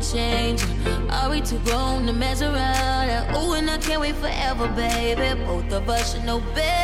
change. Are we too grown to mess around? Ooh, and I can't wait forever, baby. Both of us should know better.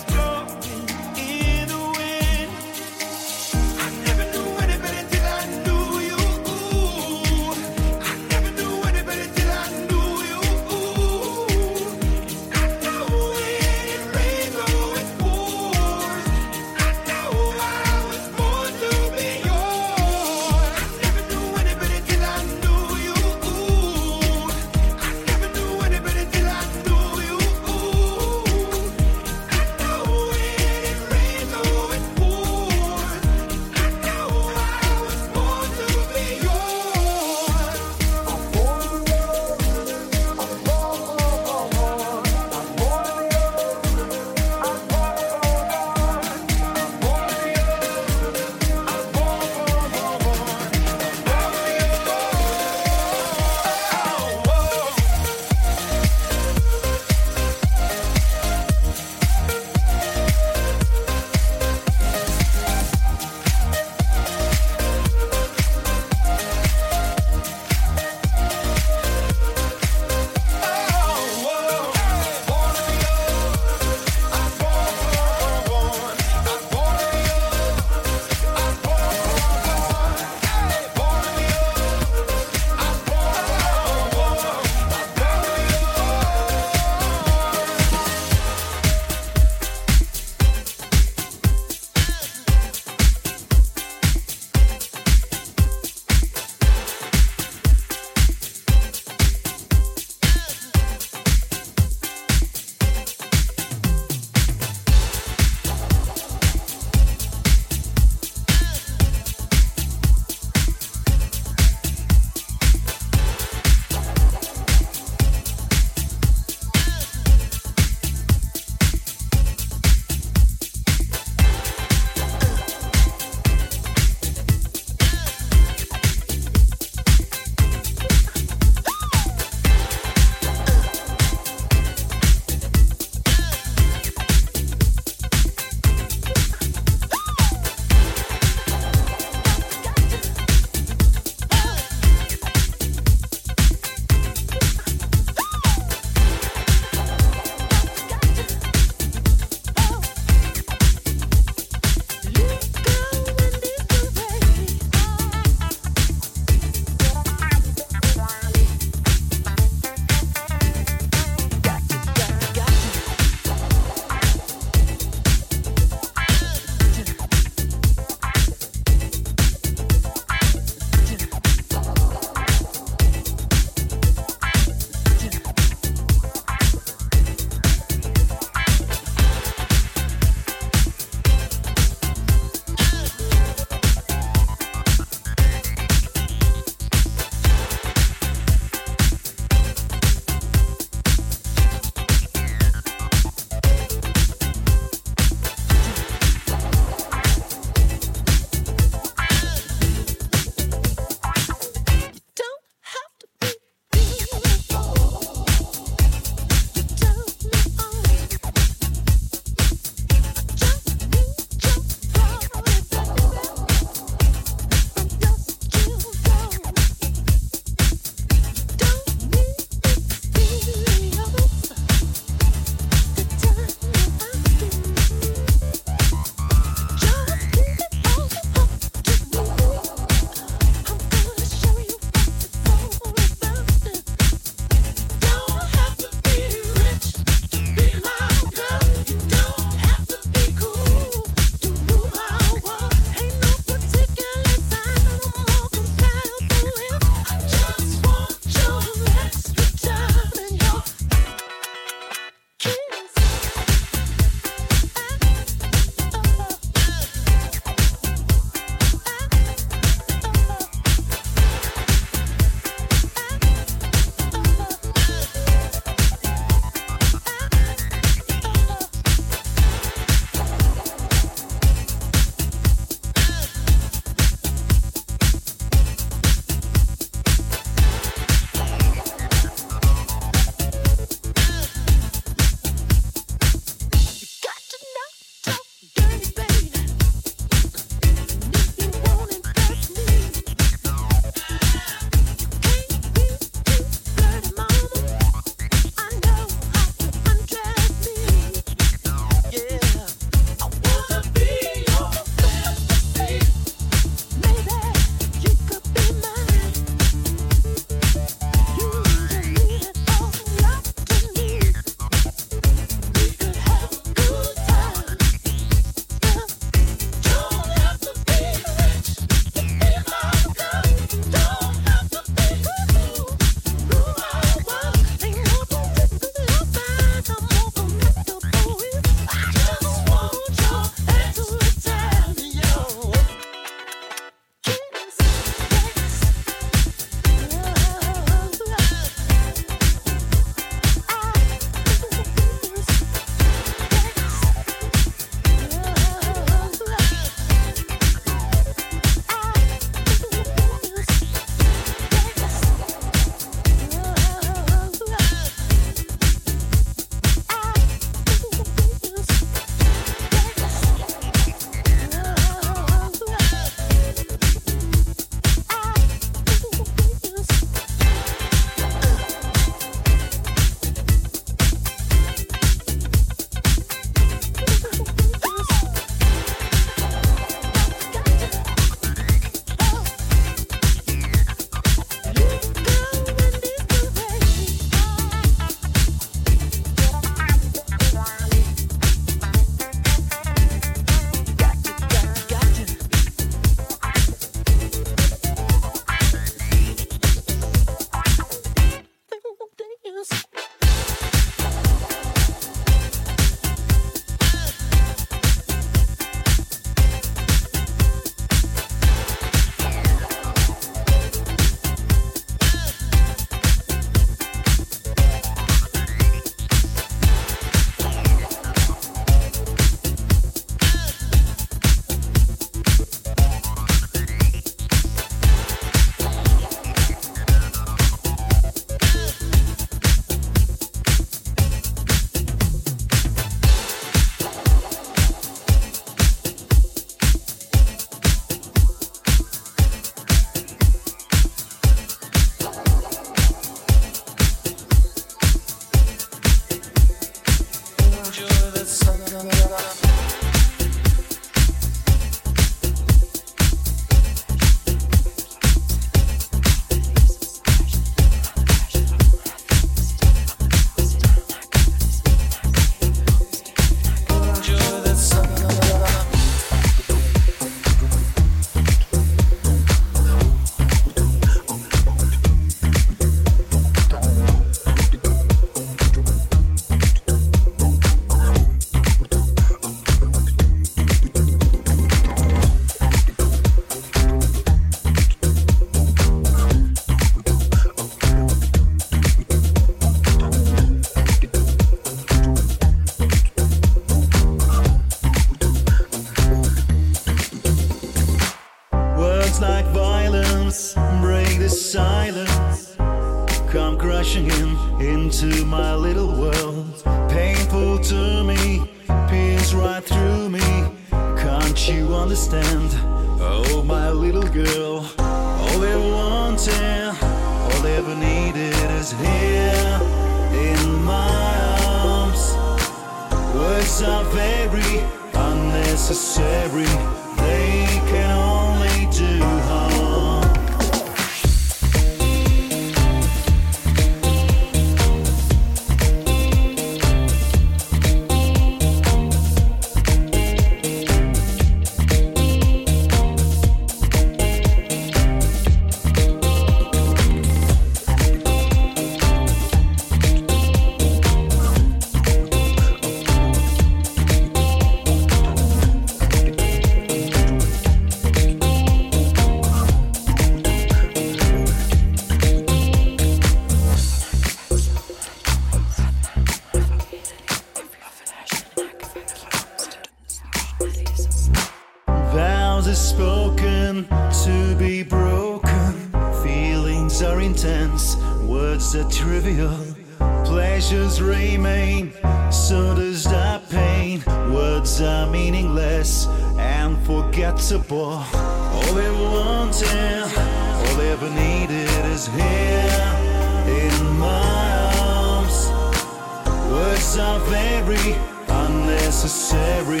Very unnecessary.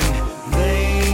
They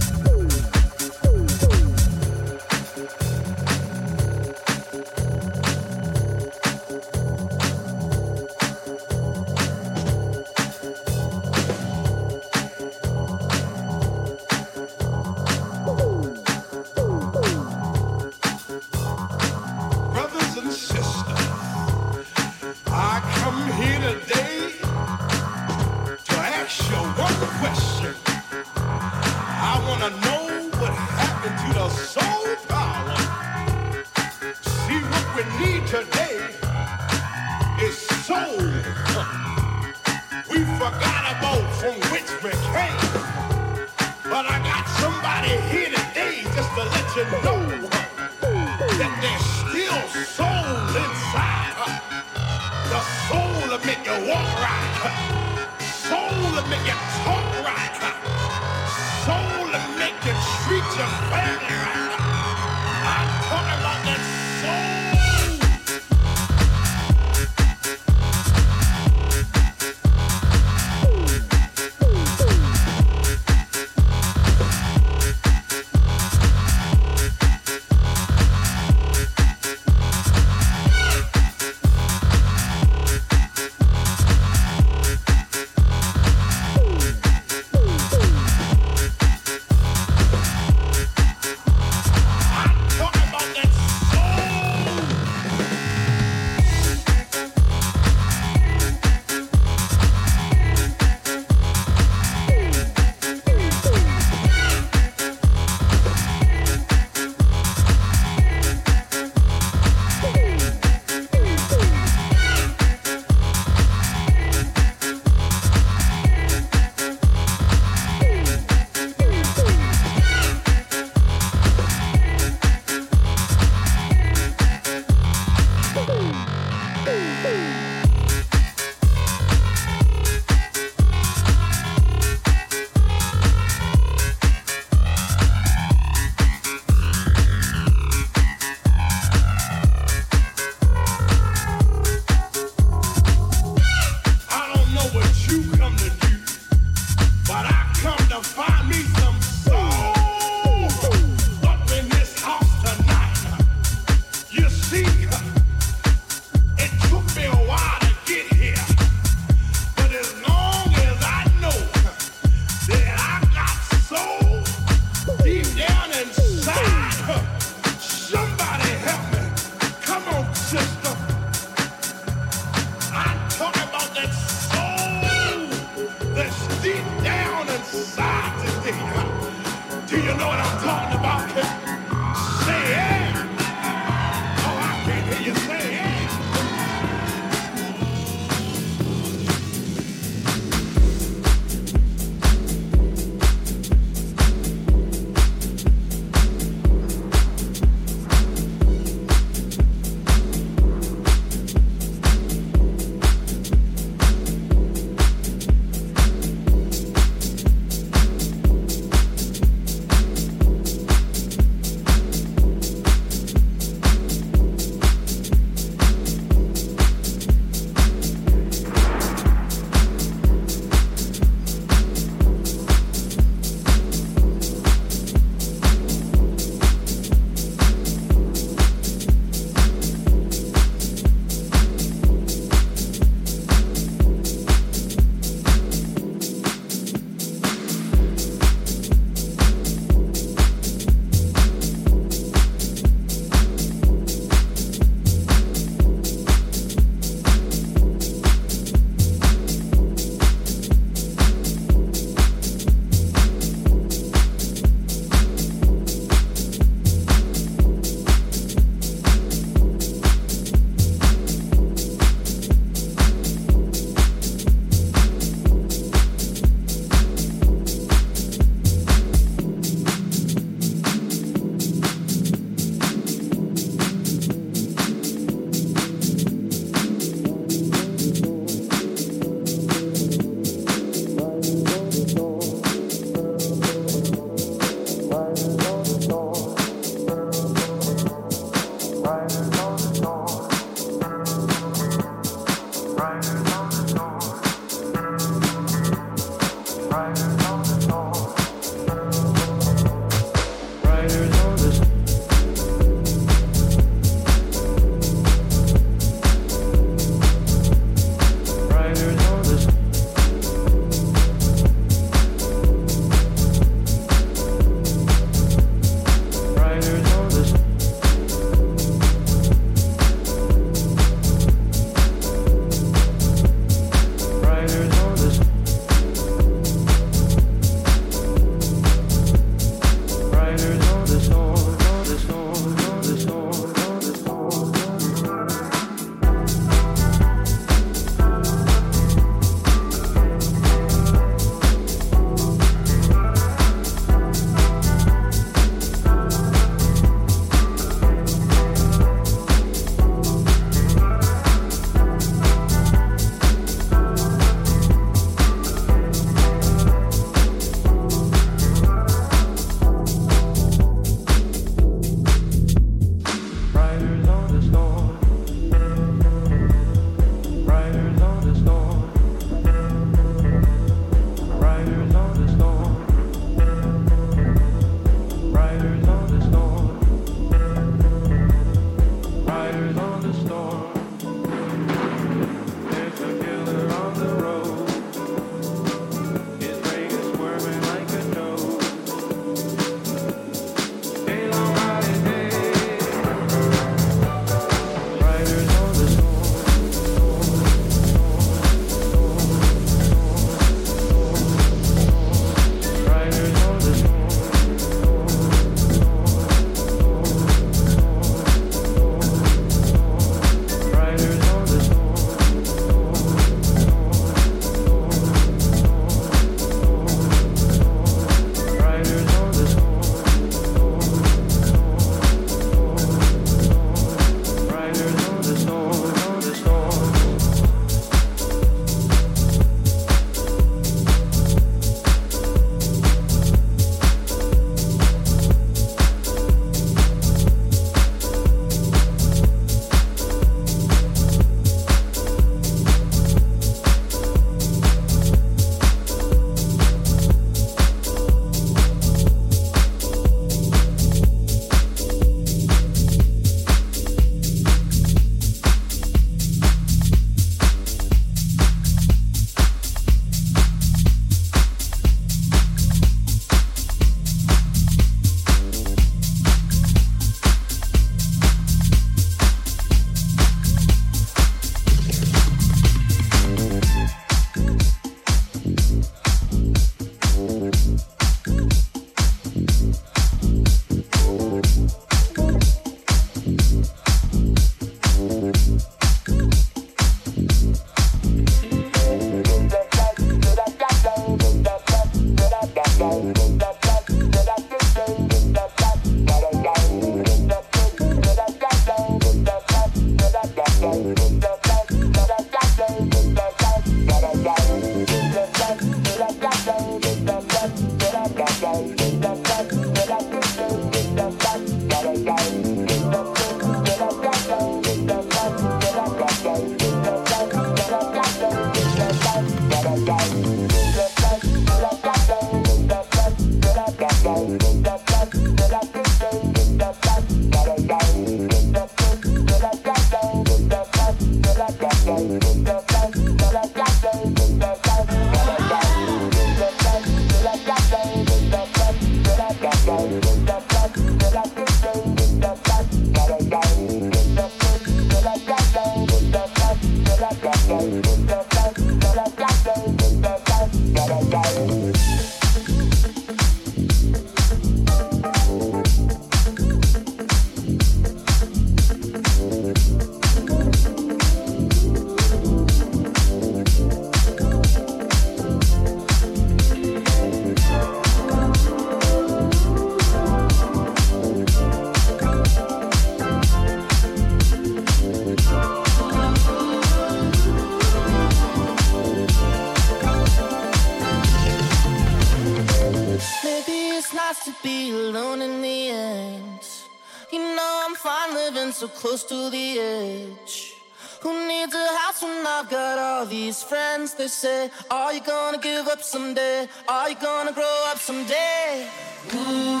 say, Are you gonna give up someday? Are you gonna grow up someday? Ooh,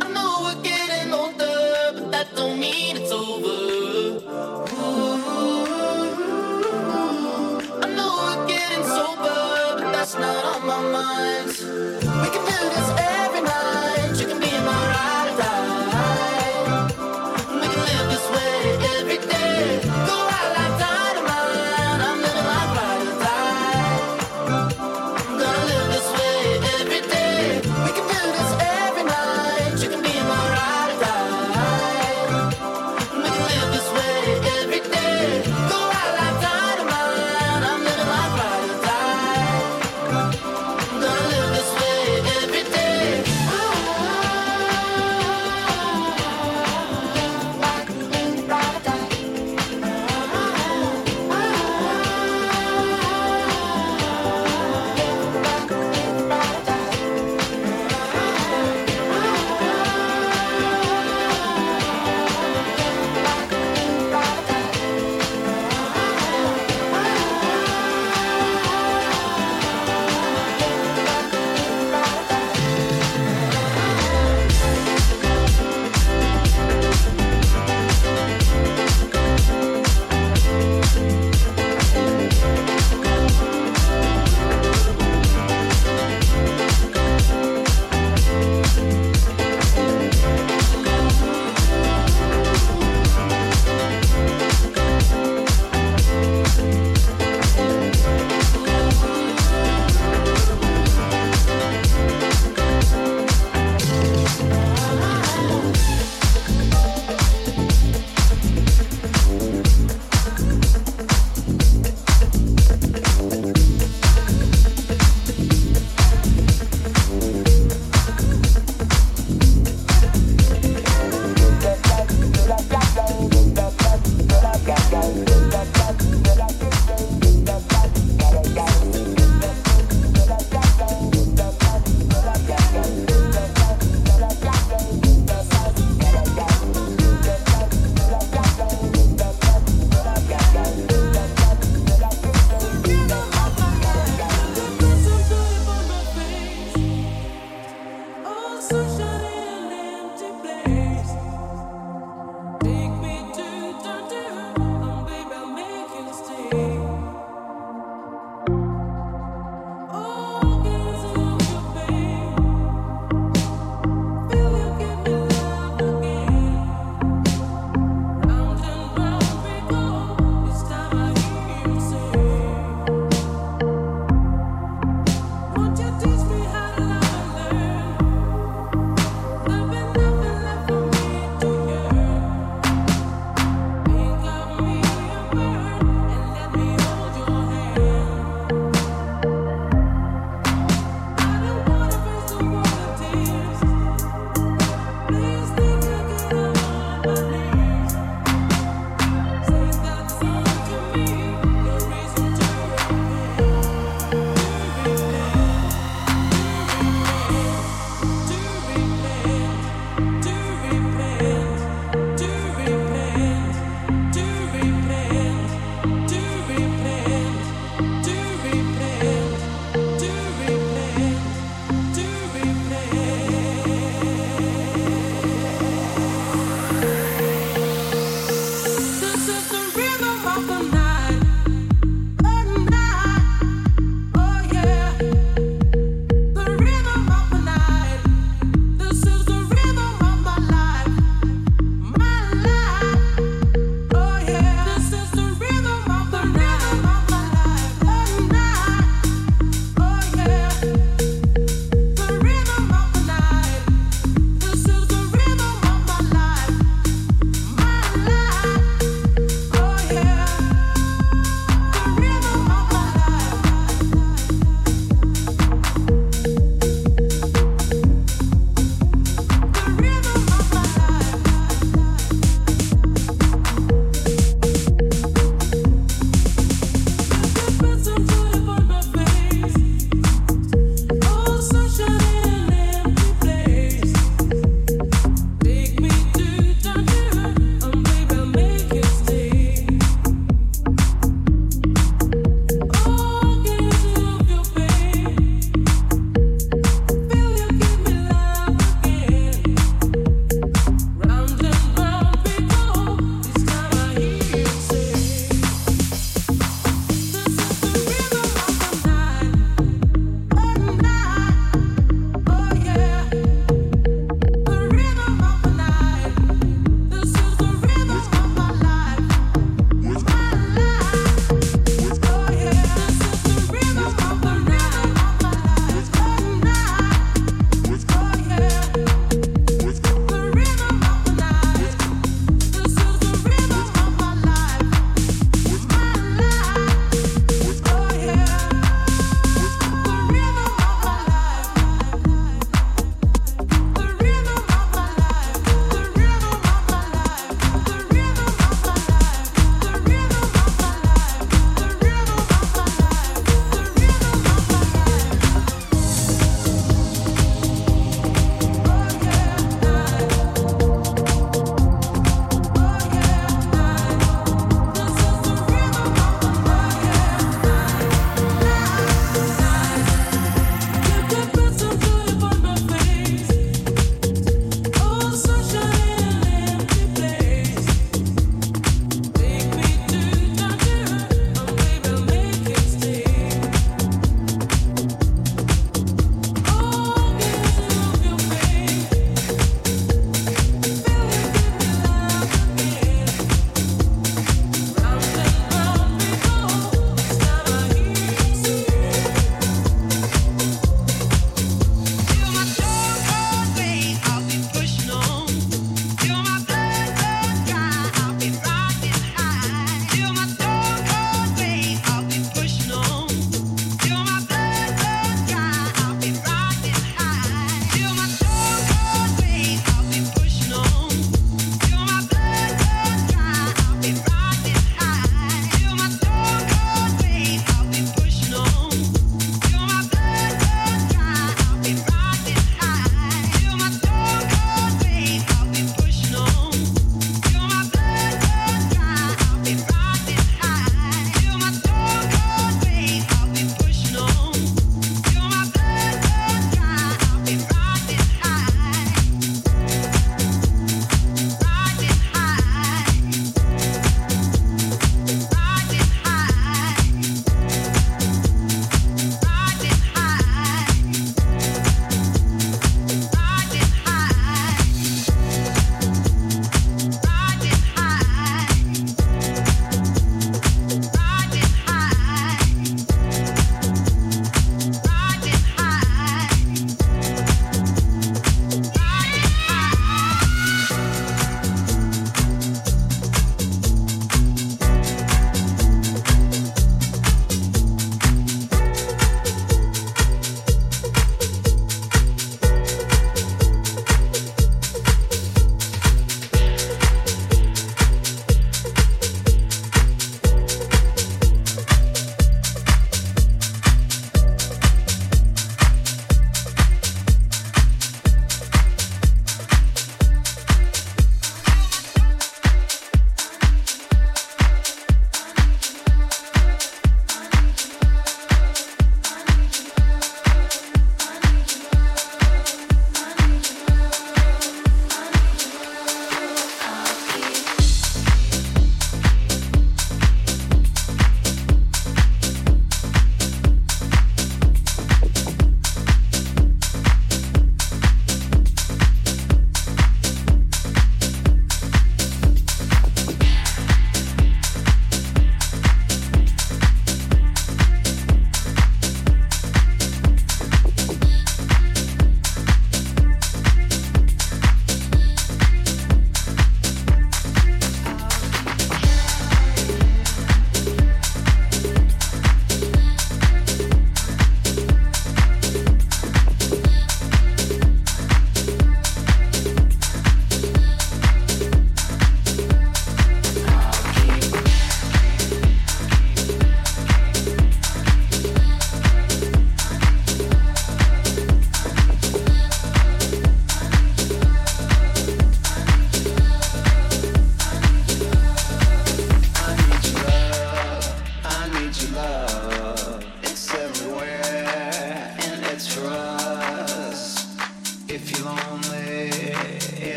I know we're getting older, but that don't mean it's over. Ooh, I know we're getting sober, but that's not on my mind. We can do this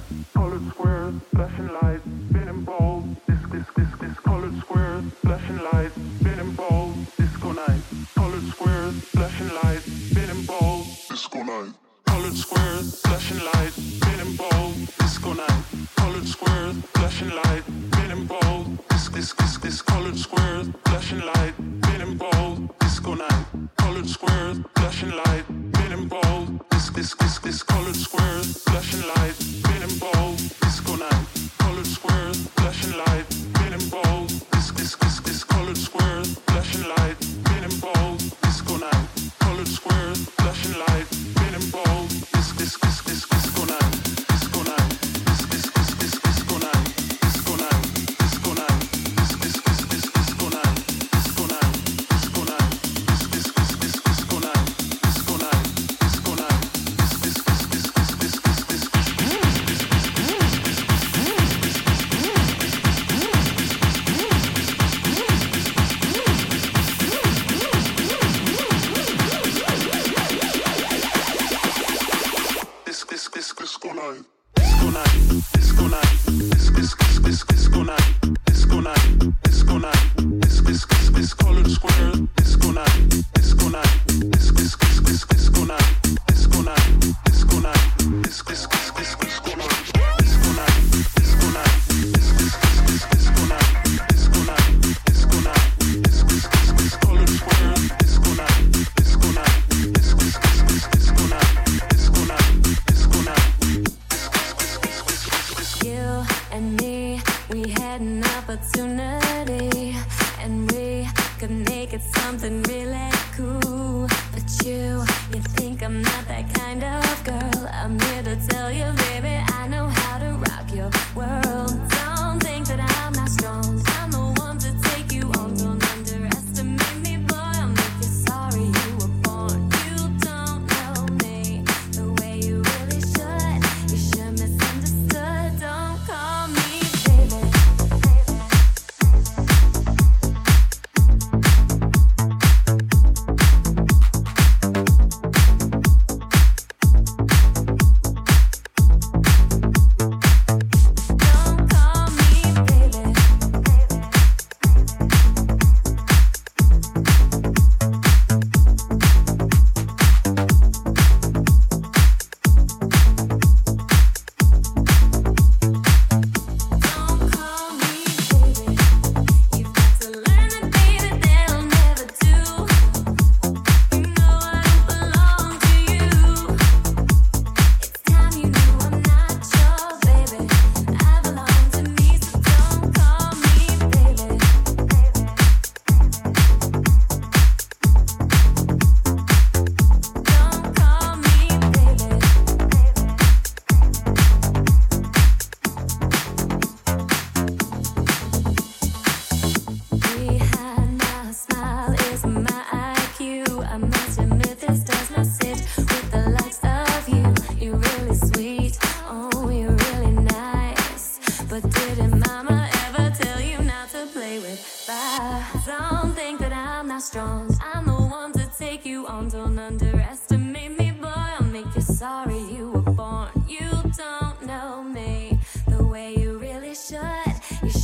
Mm-hmm.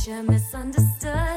Misunderstood.